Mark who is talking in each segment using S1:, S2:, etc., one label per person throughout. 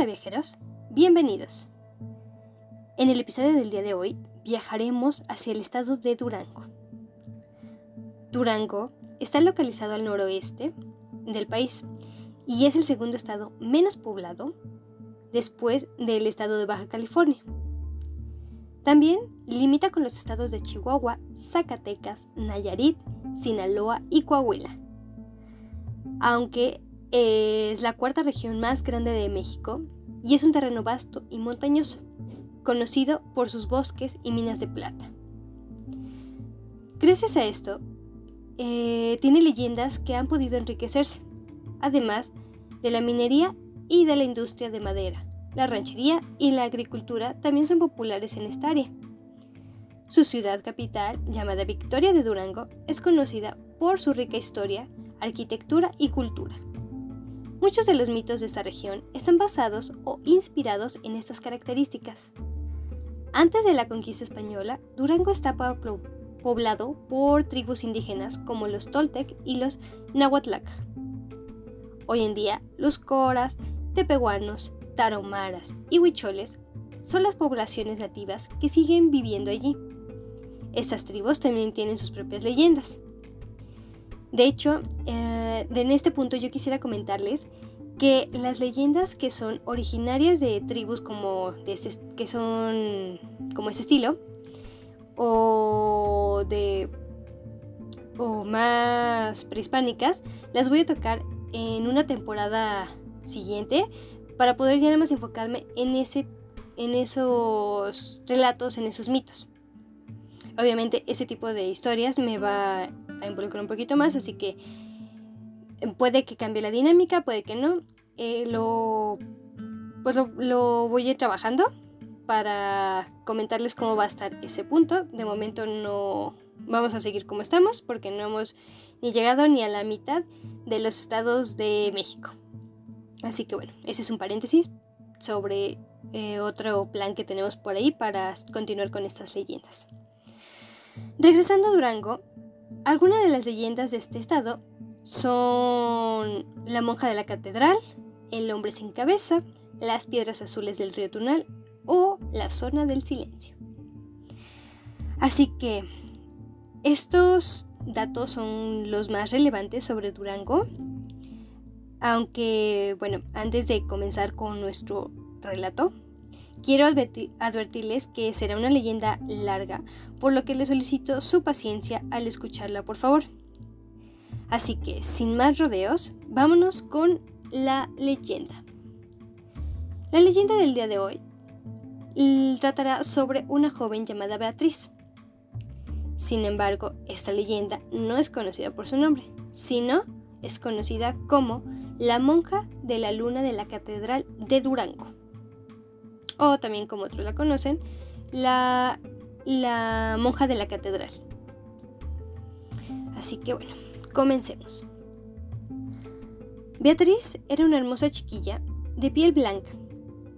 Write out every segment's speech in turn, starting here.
S1: Hola viajeros, bienvenidos. En el episodio del día de hoy viajaremos hacia el estado de Durango. Durango está localizado al noroeste del país y es el segundo estado menos poblado después del estado de Baja California. También limita con los estados de Chihuahua, Zacatecas, Nayarit, Sinaloa y Coahuila. Aunque es la cuarta región más grande de México y es un terreno vasto y montañoso, conocido por sus bosques y minas de plata. Gracias a esto, eh, tiene leyendas que han podido enriquecerse, además de la minería y de la industria de madera. La ranchería y la agricultura también son populares en esta área. Su ciudad capital, llamada Victoria de Durango, es conocida por su rica historia, arquitectura y cultura. Muchos de los mitos de esta región están basados o inspirados en estas características. Antes de la conquista española, Durango estaba poblado por tribus indígenas como los Toltec y los Nahuatlaca. Hoy en día, los coras, tepehuanos, taromaras y huicholes son las poblaciones nativas que siguen viviendo allí. Estas tribus también tienen sus propias leyendas. De hecho, eh, en este punto yo quisiera comentarles que las leyendas que son originarias de tribus como de este, que son como ese estilo o de o más prehispánicas las voy a tocar en una temporada siguiente para poder ya nada más enfocarme en ese en esos relatos, en esos mitos. Obviamente ese tipo de historias me va a involucrar un poquito más, así que eh, puede que cambie la dinámica, puede que no. Eh, lo, pues lo, voy a ir trabajando para comentarles cómo va a estar ese punto. De momento no vamos a seguir como estamos porque no hemos ni llegado ni a la mitad de los estados de México. Así que bueno, ese es un paréntesis sobre eh, otro plan que tenemos por ahí para continuar con estas leyendas. Regresando a Durango, algunas de las leyendas de este estado son la monja de la catedral, el hombre sin cabeza, las piedras azules del río Tunal o la zona del silencio. Así que estos datos son los más relevantes sobre Durango. Aunque, bueno, antes de comenzar con nuestro relato, Quiero advertirles que será una leyenda larga, por lo que les solicito su paciencia al escucharla, por favor. Así que, sin más rodeos, vámonos con la leyenda. La leyenda del día de hoy tratará sobre una joven llamada Beatriz. Sin embargo, esta leyenda no es conocida por su nombre, sino es conocida como la monja de la luna de la Catedral de Durango o también como otros la conocen, la, la monja de la catedral. Así que bueno, comencemos. Beatriz era una hermosa chiquilla de piel blanca,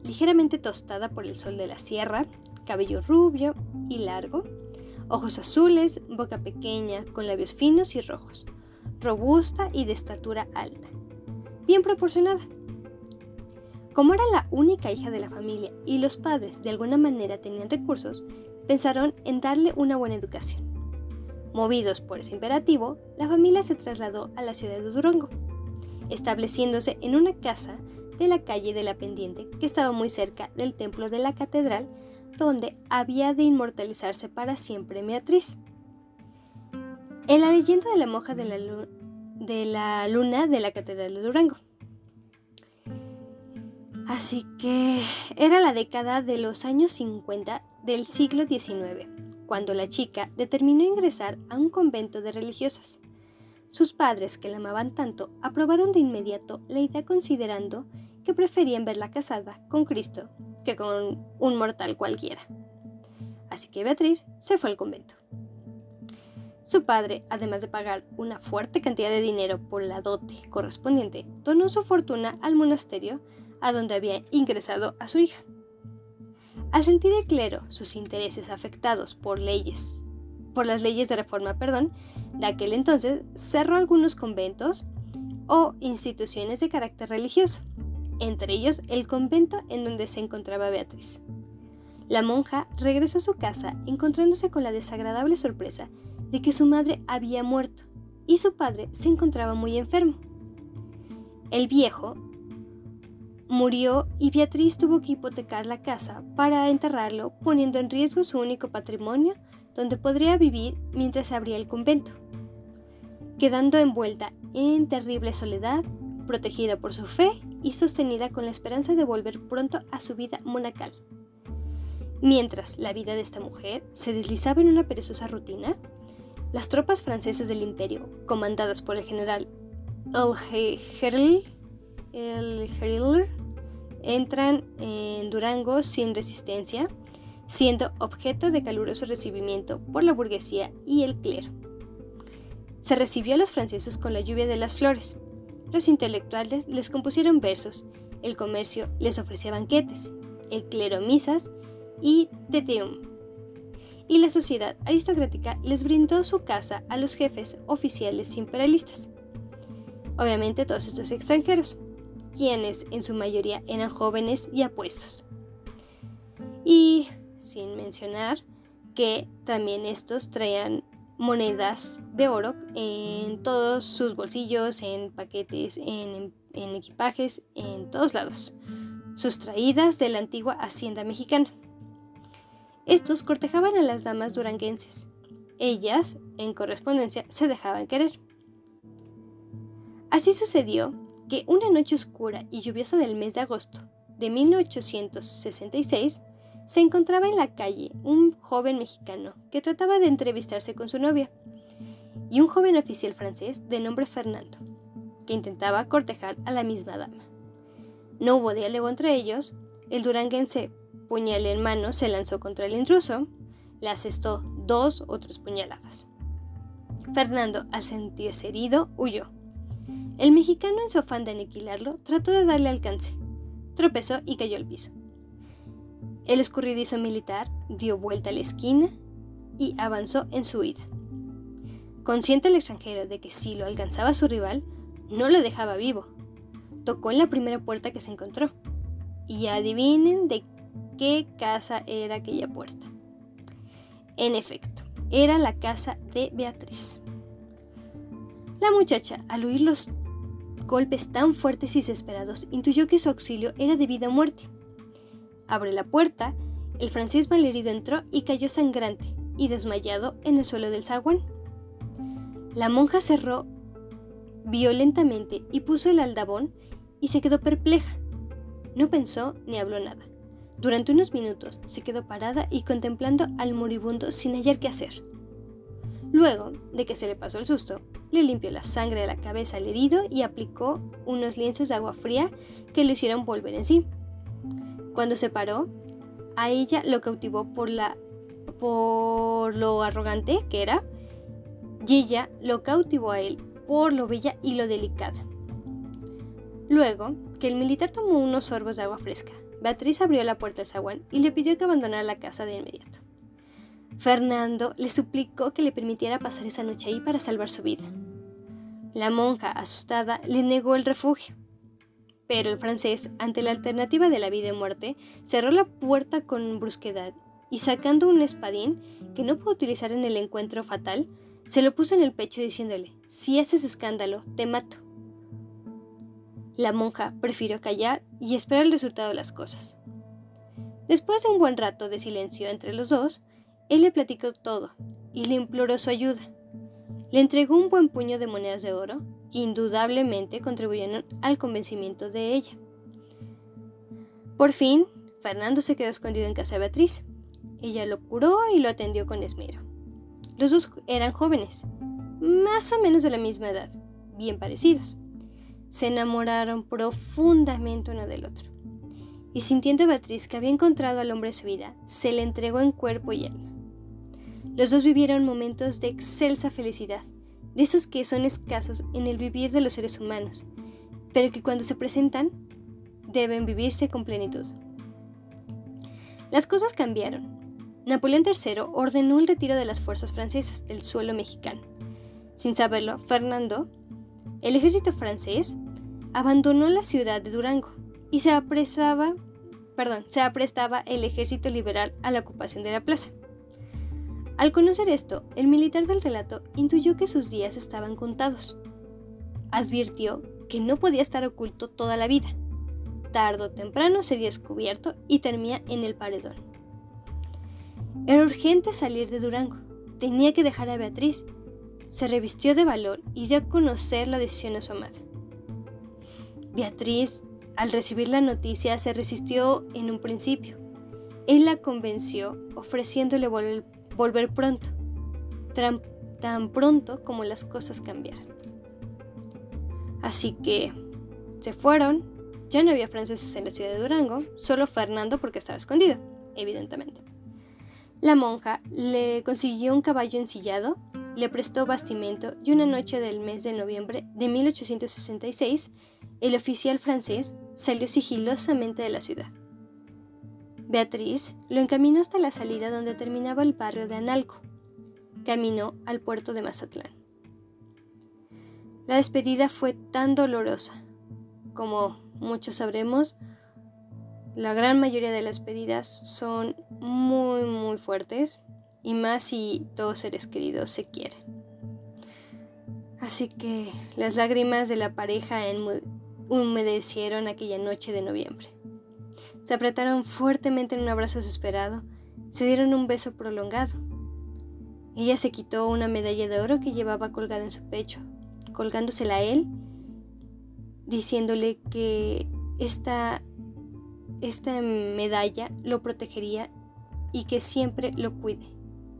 S1: ligeramente tostada por el sol de la sierra, cabello rubio y largo, ojos azules, boca pequeña, con labios finos y rojos, robusta y de estatura alta, bien proporcionada. Como era la única hija de la familia y los padres de alguna manera tenían recursos, pensaron en darle una buena educación. Movidos por ese imperativo, la familia se trasladó a la ciudad de Durango, estableciéndose en una casa de la calle de la Pendiente que estaba muy cerca del templo de la catedral donde había de inmortalizarse para siempre Beatriz. En la leyenda de la monja de la, de la luna de la catedral de Durango, Así que era la década de los años 50 del siglo XIX, cuando la chica determinó ingresar a un convento de religiosas. Sus padres, que la amaban tanto, aprobaron de inmediato la idea considerando que preferían verla casada con Cristo que con un mortal cualquiera. Así que Beatriz se fue al convento. Su padre, además de pagar una fuerte cantidad de dinero por la dote correspondiente, donó su fortuna al monasterio a donde había ingresado a su hija. Al sentir el clero sus intereses afectados por leyes, por las leyes de reforma, perdón, de aquel entonces cerró algunos conventos o instituciones de carácter religioso entre ellos el convento en donde se encontraba Beatriz. La monja regresó a su casa encontrándose con la desagradable sorpresa de que su madre había muerto y su padre se encontraba muy enfermo. El viejo murió y Beatriz tuvo que hipotecar la casa para enterrarlo, poniendo en riesgo su único patrimonio donde podría vivir mientras abría el convento, quedando envuelta en terrible soledad, protegida por su fe y sostenida con la esperanza de volver pronto a su vida monacal. Mientras la vida de esta mujer se deslizaba en una perezosa rutina, las tropas francesas del imperio, comandadas por el general El el entran en Durango sin resistencia, siendo objeto de caluroso recibimiento por la burguesía y el clero. Se recibió a los franceses con la lluvia de las flores. Los intelectuales les compusieron versos, el comercio les ofrecía banquetes, el clero misas y teteum. Y la sociedad aristocrática les brindó su casa a los jefes oficiales imperialistas. Obviamente todos estos extranjeros, quienes en su mayoría eran jóvenes y apuestos. Y sin mencionar que también estos traían monedas de oro en todos sus bolsillos, en paquetes, en, equipajes, en todos lados, sustraídas de la antigua hacienda mexicana. Estos cortejaban a las damas duranguenses. Ellas, en correspondencia, se dejaban querer. Así sucedió que una noche oscura y lluviosa del mes de agosto de 1866 se encontraba en la calle un joven mexicano que trataba de entrevistarse con su novia y un joven oficial francés de nombre Fernando, que intentaba cortejar a la misma dama. No hubo diálogo entre ellos, el duranguense, puñal en mano, se lanzó contra el intruso, le asestó dos o tres puñaladas. Fernando, al sentirse herido, huyó. El mexicano, en su afán de aniquilarlo, trató de darle alcance. Tropezó y cayó al piso. El escurridizo militar dio vuelta a la esquina y avanzó en su huida. Consciente el extranjero de que si lo alcanzaba su rival, no lo dejaba vivo. Tocó en la primera puerta que se encontró. Y adivinen de qué casa era aquella puerta. En efecto, era la casa de Beatriz. La muchacha, al oír los golpes tan fuertes y desesperados, intuyó que su auxilio era de vida o muerte. Abre la puerta, el francés malherido entró y cayó sangrante y desmayado en el suelo del zaguán. La monja cerró violentamente y puso el aldabón y se quedó perpleja. No pensó ni habló nada. Durante unos minutos se quedó parada y contemplando al moribundo sin hallar qué hacer. Luego de que se le pasó el susto, le limpió la sangre de la cabeza al herido y aplicó unos lienzos de agua fría que lo hicieron volver en sí. Cuando se paró, a ella lo cautivó por, la, por lo arrogante que era, y ella lo cautivó a él por lo bella y lo delicada. Luego que el militar tomó unos sorbos de agua fresca, Beatriz abrió la puerta del zaguán y le pidió que abandonara la casa de inmediato. Fernando le suplicó que le permitiera pasar esa noche ahí para salvar su vida. La monja, asustada, le negó el refugio. Pero el francés, ante la alternativa de la vida y muerte, cerró la puerta con brusquedad y sacando un espadín que no pudo utilizar en el encuentro fatal, se lo puso en el pecho diciéndole, si haces escándalo, te mato. La monja prefirió callar y esperar el resultado de las cosas. Después de un buen rato de silencio entre los dos, él le platicó todo y le imploró su ayuda. Le entregó un buen puño de monedas de oro que indudablemente contribuyeron al convencimiento de ella. Por fin, Fernando se quedó escondido en casa de Beatriz. Ella lo curó y lo atendió con esmero. Los dos eran jóvenes, más o menos de la misma edad, bien parecidos. Se enamoraron profundamente uno del otro. Y sintiendo Beatriz que había encontrado al hombre de su vida, se le entregó en cuerpo y alma. Los dos vivieron momentos de excelsa felicidad, de esos que son escasos en el vivir de los seres humanos, pero que cuando se presentan deben vivirse con plenitud. Las cosas cambiaron. Napoleón III ordenó el retiro de las fuerzas francesas del suelo mexicano. Sin saberlo, Fernando, el ejército francés, abandonó la ciudad de Durango y se perdón, se aprestaba el ejército liberal a la ocupación de la plaza. Al conocer esto, el militar del relato intuyó que sus días estaban contados. Advirtió que no podía estar oculto toda la vida. Tardo o temprano sería descubierto y termina en el paredón. Era urgente salir de Durango. Tenía que dejar a Beatriz. Se revistió de valor y dio a conocer la decisión a su amada. Beatriz, al recibir la noticia, se resistió en un principio. Él la convenció ofreciéndole volver pronto, tan, pronto como las cosas cambiaran. Así que se fueron, ya no había franceses en la ciudad de Durango, solo Fernando porque estaba escondido, evidentemente. La monja le consiguió un caballo ensillado, le prestó bastimento y una noche del mes de noviembre de 1866, el oficial francés salió sigilosamente de la ciudad. Beatriz lo encaminó hasta la salida donde terminaba el barrio de Analco. Caminó al puerto de Mazatlán. La despedida fue tan dolorosa. Como muchos sabremos, la gran mayoría de las despedidas son muy muy fuertes y más si dos seres queridos se quieren. Así que las lágrimas de la pareja humedecieron aquella noche de noviembre. Se apretaron fuertemente en un abrazo desesperado, se dieron un beso prolongado. Ella se quitó una medalla de oro que llevaba colgada en su pecho, colgándosela a él, diciéndole que esta, esta medalla lo protegería y que siempre lo cuide,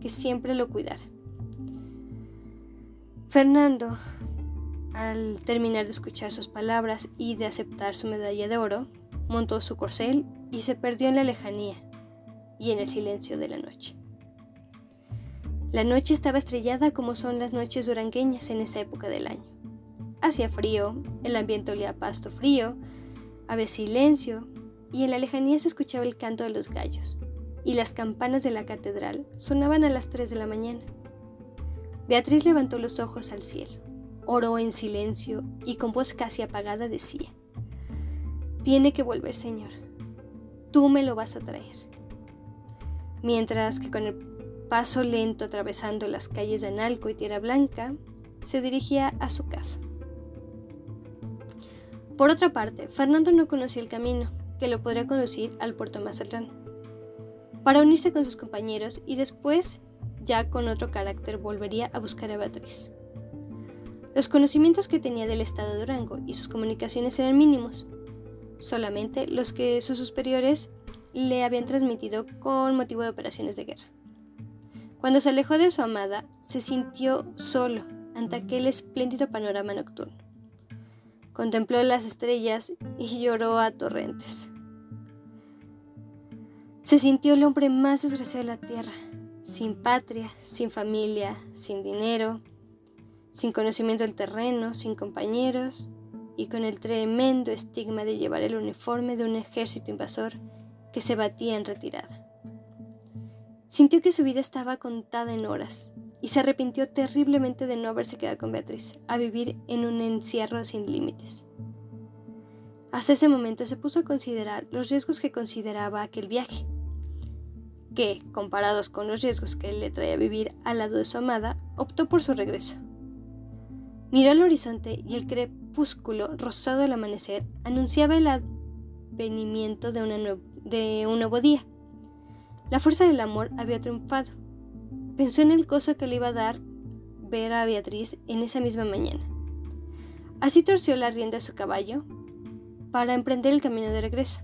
S1: que siempre lo cuidara. Fernando, al terminar de escuchar sus palabras y de aceptar su medalla de oro, montó su corcel y se perdió en la lejanía y en el silencio de la noche. La noche estaba estrellada como son las noches durangueñas en esa época del año. Hacía frío, el ambiente olía a pasto frío, había silencio y en la lejanía se escuchaba el canto de los gallos y las campanas de la catedral sonaban a las 3 de la mañana. Beatriz levantó los ojos al cielo, oró en silencio y con voz casi apagada decía, tiene que volver, Señor. Tú me lo vas a traer. Mientras que con el paso lento atravesando las calles de Analco y Tierra Blanca, se dirigía a su casa. Por otra parte, Fernando no conocía el camino que lo podría conducir al puerto Mazatlán, para unirse con sus compañeros y después, ya con otro carácter, volvería a buscar a Beatriz. Los conocimientos que tenía del estado de Durango y sus comunicaciones eran mínimos, solamente los que sus superiores le habían transmitido con motivo de operaciones de guerra. Cuando se alejó de su amada, se sintió solo ante aquel espléndido panorama nocturno. Contempló las estrellas y lloró a torrentes. Se sintió el hombre más desgraciado de la tierra, sin patria, sin familia, sin dinero, sin conocimiento del terreno, sin compañeros, y con el tremendo estigma de llevar el uniforme de un ejército invasor que se batía en retirada. Sintió que su vida estaba contada en horas y se arrepintió terriblemente de no haberse quedado con Beatriz, a vivir en un encierro sin límites. Hasta ese momento se puso a considerar los riesgos que consideraba aquel viaje, que, comparados con los riesgos que le traía vivir al lado de su amada, optó por su regreso. Miró al horizonte y el crepúsculo rosado del amanecer anunciaba el advenimiento de, un nuevo día. La fuerza del amor había triunfado. Pensó en el gozo que le iba a dar ver a Beatriz en esa misma mañana. Así torció la rienda de su caballo para emprender el camino de regreso.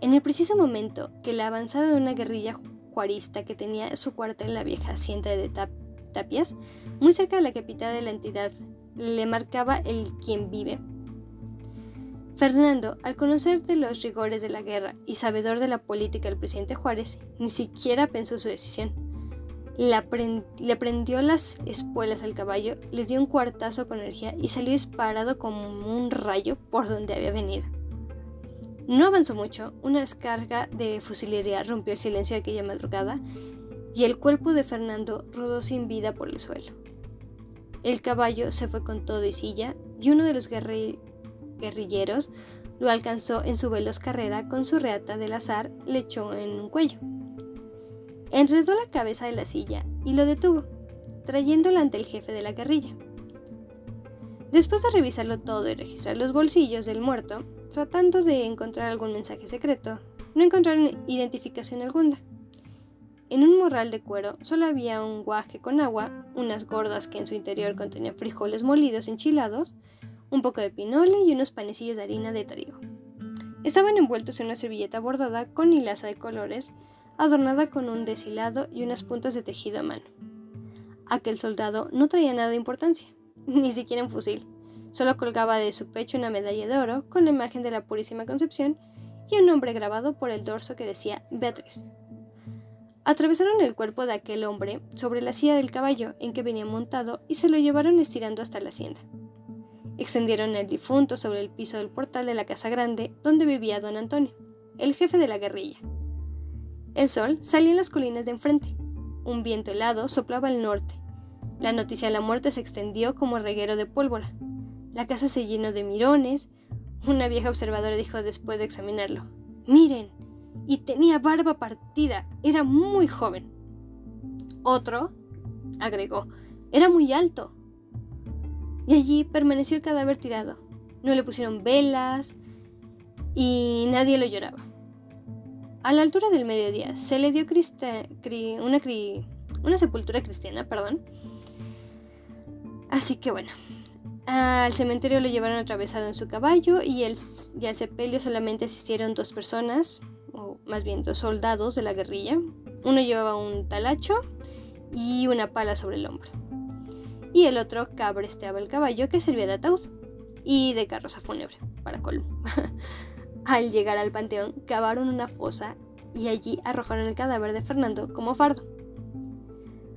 S1: En el preciso momento que la avanzada de una guerrilla juarista que tenía su cuartel en la vieja hacienda de Tap Tapias, muy cerca de la capital de la entidad, le marcaba el quien vive. Fernando, al conocer de los rigores de la guerra y sabedor de la política del presidente Juárez, ni siquiera pensó su decisión. le prendió las espuelas al caballo, le dio un cuartazo con energía y salió disparado como un rayo por donde había venido. No avanzó mucho, una descarga de fusilería rompió el silencio de aquella madrugada y el cuerpo de Fernando rodó sin vida por el suelo. El caballo se fue con todo y silla y uno de los guerrilleros lo alcanzó en su veloz carrera con su reata del azar, le echó en un cuello. Enredó la cabeza de la silla y lo detuvo, trayéndolo ante el jefe de la guerrilla. Después de revisarlo todo y registrar los bolsillos del muerto, tratando de encontrar algún mensaje secreto, no encontraron identificación alguna. En un morral de cuero solo había un guaje con agua, unas gordas que en su interior contenían frijoles molidos enchilados, un poco de pinole y unos panecillos de harina de trigo. Estaban envueltos en una servilleta bordada con hilaza de colores, adornada con un deshilado y unas puntas de tejido a mano. Aquel soldado no traía nada de importancia, ni siquiera un fusil. Solo colgaba de su pecho una medalla de oro con la imagen de la Purísima Concepción y un nombre grabado por el dorso que decía Beatriz. Atravesaron el cuerpo de aquel hombre sobre la silla del caballo en que venía montado y se lo llevaron estirando hasta la hacienda. Extendieron el difunto sobre el piso del portal de la casa grande donde vivía don Antonio, el jefe de la guerrilla. El sol salía en las colinas de enfrente. Un viento helado soplaba al norte. La noticia de la muerte se extendió como reguero de pólvora. La casa se llenó de mirones. Una vieja observadora dijo después de examinarlo, Miren, y tenía barba partida, era muy joven. Otro, agregó, era muy alto. Y allí permaneció el cadáver tirado. No le pusieron velas y nadie lo lloraba. A la altura del mediodía se le dio una, una sepultura cristiana, perdón. Así que bueno, al cementerio lo llevaron atravesado en su caballo y, el, y al sepelio solamente asistieron dos personas, más bien dos soldados de la guerrilla. Uno llevaba un talacho y una pala sobre el hombro. Y el otro cabresteaba el caballo que servía de ataúd y de carroza fúnebre, para colmo. Al llegar al panteón, cavaron una fosa y allí arrojaron el cadáver de Fernando como fardo.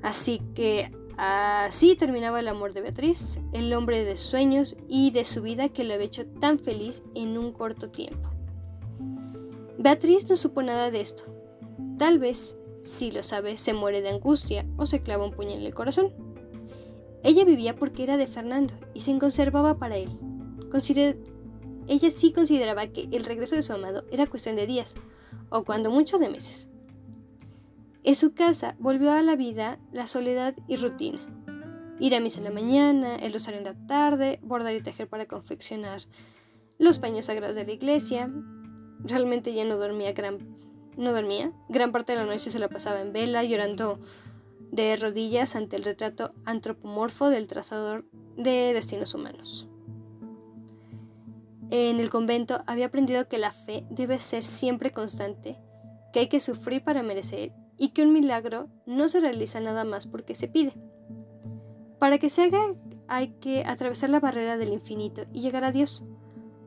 S1: Así que así terminaba el amor de Beatriz, el hombre de sueños y de su vida que lo había hecho tan feliz en un corto tiempo. Beatriz no supo nada de esto. Tal vez, si lo sabe, se muere de angustia o se clava un puñal en el corazón. Ella vivía porque era de Fernando y se conservaba para él. ella sí consideraba que el regreso de su amado era cuestión de días, o cuando mucho de meses. En su casa volvió a la vida la soledad y rutina. Ir a misa en la mañana, el rosario en la tarde, bordar y tejer para confeccionar los paños sagrados de la iglesia, realmente ya no dormía gran, no dormía. Gran parte de la noche se la pasaba en vela, llorando de rodillas ante el retrato antropomorfo del trazador de destinos humanos. En el convento había aprendido que la fe debe ser siempre constante, que hay que sufrir para merecer y que un milagro no se realiza nada más porque se pide. Para que se haga hay que atravesar la barrera del infinito y llegar a Dios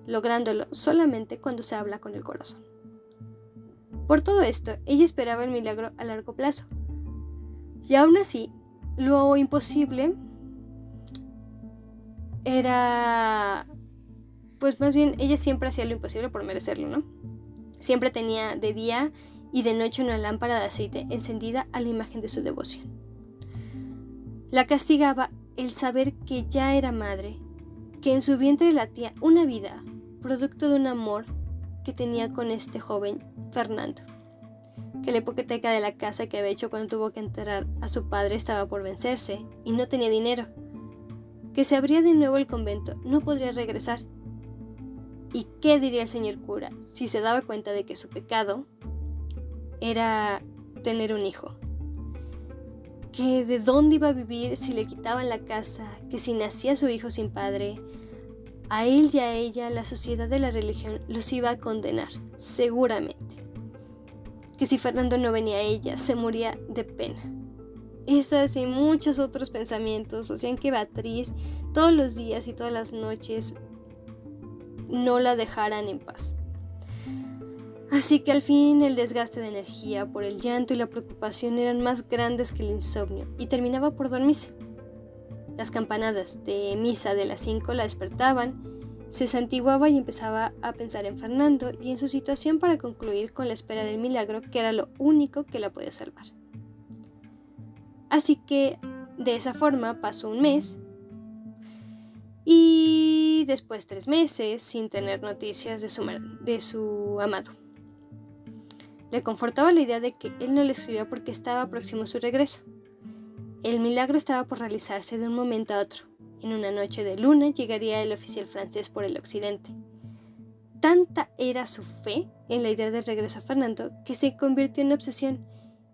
S1: lográndolo solamente cuando se habla con el corazón. Por todo esto, ella esperaba el milagro a largo plazo. Y aún así, lo imposible era... Pues más bien, ella siempre hacía lo imposible por merecerlo, ¿no? Siempre tenía de día y de noche una lámpara de aceite encendida a la imagen de su devoción. La castigaba el saber que ya era madre, que en su vientre latía una vida, producto de un amor que tenía con este joven Fernando, que la hipoteca de la casa que había hecho cuando tuvo que enterrar a su padre estaba por vencerse y no tenía dinero, que se abría de nuevo el convento, no podría regresar. ¿Y qué diría el señor cura si se daba cuenta de que su pecado era tener un hijo? que de dónde iba a vivir si le quitaban la casa, que si nacía su hijo sin padre, a él y a ella la sociedad de la religión los iba a condenar, seguramente. Que si Fernando no venía a ella, se moría de pena. Esas y muchos otros pensamientos hacían que Beatriz todos los días y todas las noches no la dejaran en paz. Así que al fin el desgaste de energía por el llanto y la preocupación eran más grandes que el insomnio y terminaba por dormirse. Las campanadas de misa de las cinco la despertaban, se santiguaba y empezaba a pensar en Fernando y en su situación para concluir con la espera del milagro que era lo único que la podía salvar. Así que de esa forma pasó un mes y y después tres meses sin tener noticias de su, de su amado. Le confortaba la idea de que él no le escribía porque estaba próximo a su regreso. El milagro estaba por realizarse de un momento a otro. En una noche de luna llegaría el oficial francés por el occidente. Tanta era su fe en la idea de regreso a Fernando que se convirtió en obsesión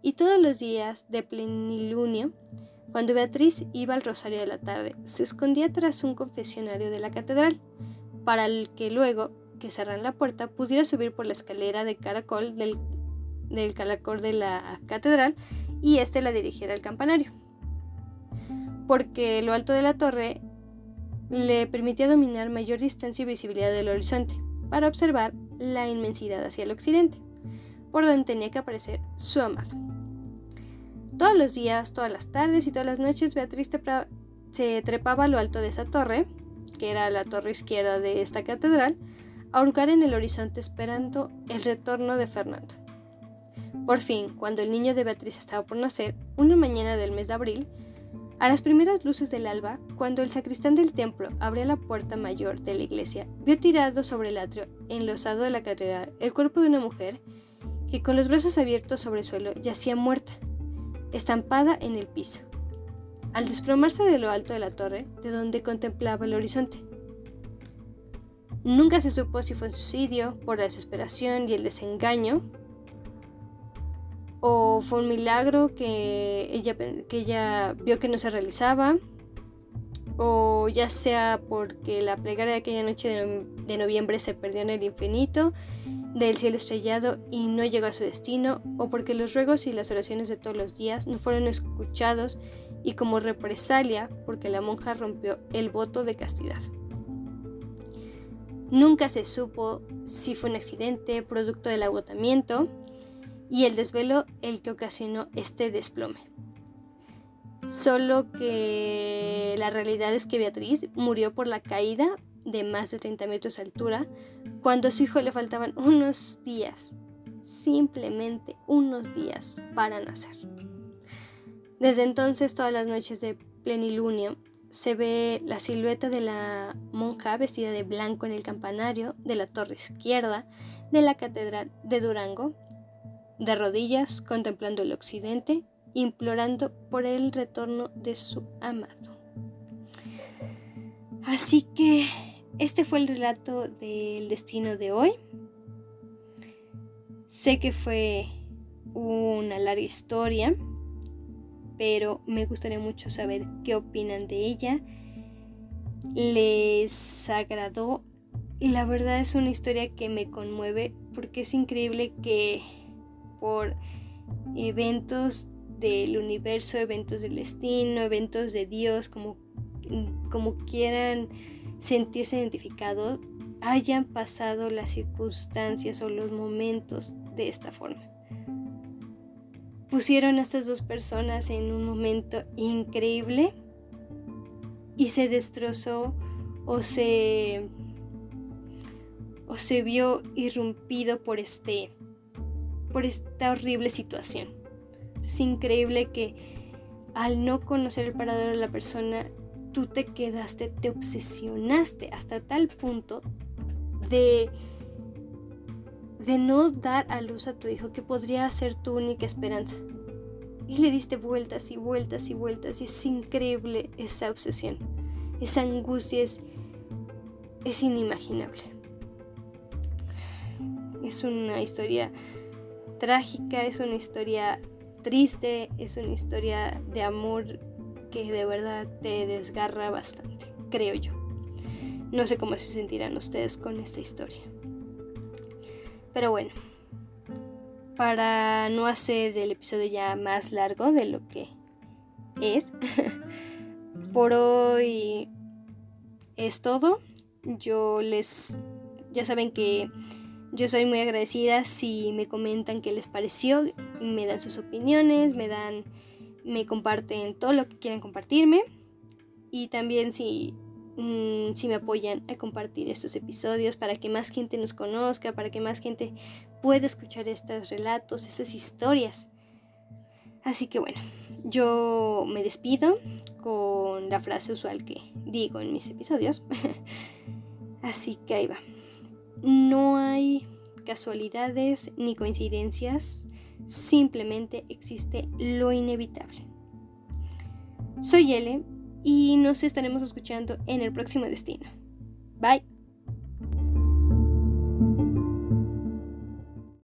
S1: y todos los días de plenilunio, cuando Beatriz iba al rosario de la tarde, se escondía tras un confesionario de la catedral, para el que luego que cerraran la puerta pudiera subir por la escalera de caracol del, del calacor de la catedral y éste la dirigiera al campanario. Porque lo alto de la torre le permitía dominar mayor distancia y visibilidad del horizonte para observar la inmensidad hacia el occidente, por donde tenía que aparecer su amado. Todos los días, todas las tardes y todas las noches Beatriz se trepaba a lo alto de esa torre, que era la torre izquierda de esta catedral, a hurgar en el horizonte esperando el retorno de Fernando. Por fin, cuando el niño de Beatriz estaba por nacer, una mañana del mes de abril, a las primeras luces del alba, cuando el sacristán del templo abría la puerta mayor de la iglesia, vio tirado sobre el atrio, enlosado de la catedral, el cuerpo de una mujer que con los brazos abiertos sobre el suelo yacía muerta estampada en el piso, al desplomarse de lo alto de la torre, de donde contemplaba el horizonte. Nunca se supo si fue un suicidio por la desesperación y el desengaño, o fue un milagro que ella, que ella vio que no se realizaba, o ya sea porque la plegaria de aquella noche de, noviembre se perdió en el infinito del cielo estrellado y no llegó a su destino, o porque los ruegos y las oraciones de todos los días no fueron escuchados y como represalia porque la monja rompió el voto de castidad. Nunca se supo si fue un accidente producto del agotamiento y el desvelo el que ocasionó este desplome. Solo que la realidad es que Beatriz murió por la caída de más de 30 metros de altura cuando a su hijo le faltaban unos días, simplemente unos días para nacer. Desde entonces, todas las noches de plenilunio, se ve la silueta de la monja vestida de blanco en el campanario de la torre izquierda de la catedral de Durango, de rodillas contemplando el occidente implorando por el retorno de su amado. Así que este fue el relato del destino de hoy. Sé que fue una larga historia, pero me gustaría mucho saber qué opinan de ella. ¿Les agradó? La verdad es una historia que me conmueve porque es increíble que por eventos del universo, eventos del destino, eventos de Dios, como, como quieran sentirse identificados, hayan pasado las circunstancias o los momentos de esta forma. Pusieron a estas dos personas en un momento increíble y se destrozó o se o se vio irrumpido por este por esta horrible situación. Es increíble que al no conocer el paradero de la persona, tú te quedaste, te obsesionaste hasta tal punto de, de no dar a luz a tu hijo que podría ser tu única esperanza. Y le diste vueltas y vueltas y vueltas y es increíble esa obsesión. Esa angustia es, es inimaginable. Es una historia trágica, es una historia triste, es una historia de amor que de verdad te desgarra bastante, creo yo. No sé cómo se sentirán ustedes con esta historia. Pero bueno, para no hacer el episodio ya más largo de lo que es, por hoy es todo. Yo les, ya saben que yo soy muy agradecida si me comentan qué les pareció, me dan sus opiniones, me dan, me comparten todo lo que quieran compartirme y también si, mm, si me apoyan a compartir estos episodios para que más gente nos conozca, para que más gente pueda escuchar estos relatos, estas historias. Así que bueno, yo me despido con la frase usual que digo en mis episodios. Así que ahí va. No hay casualidades ni coincidencias, simplemente existe lo inevitable. Soy Ele y nos estaremos escuchando en el próximo destino. Bye.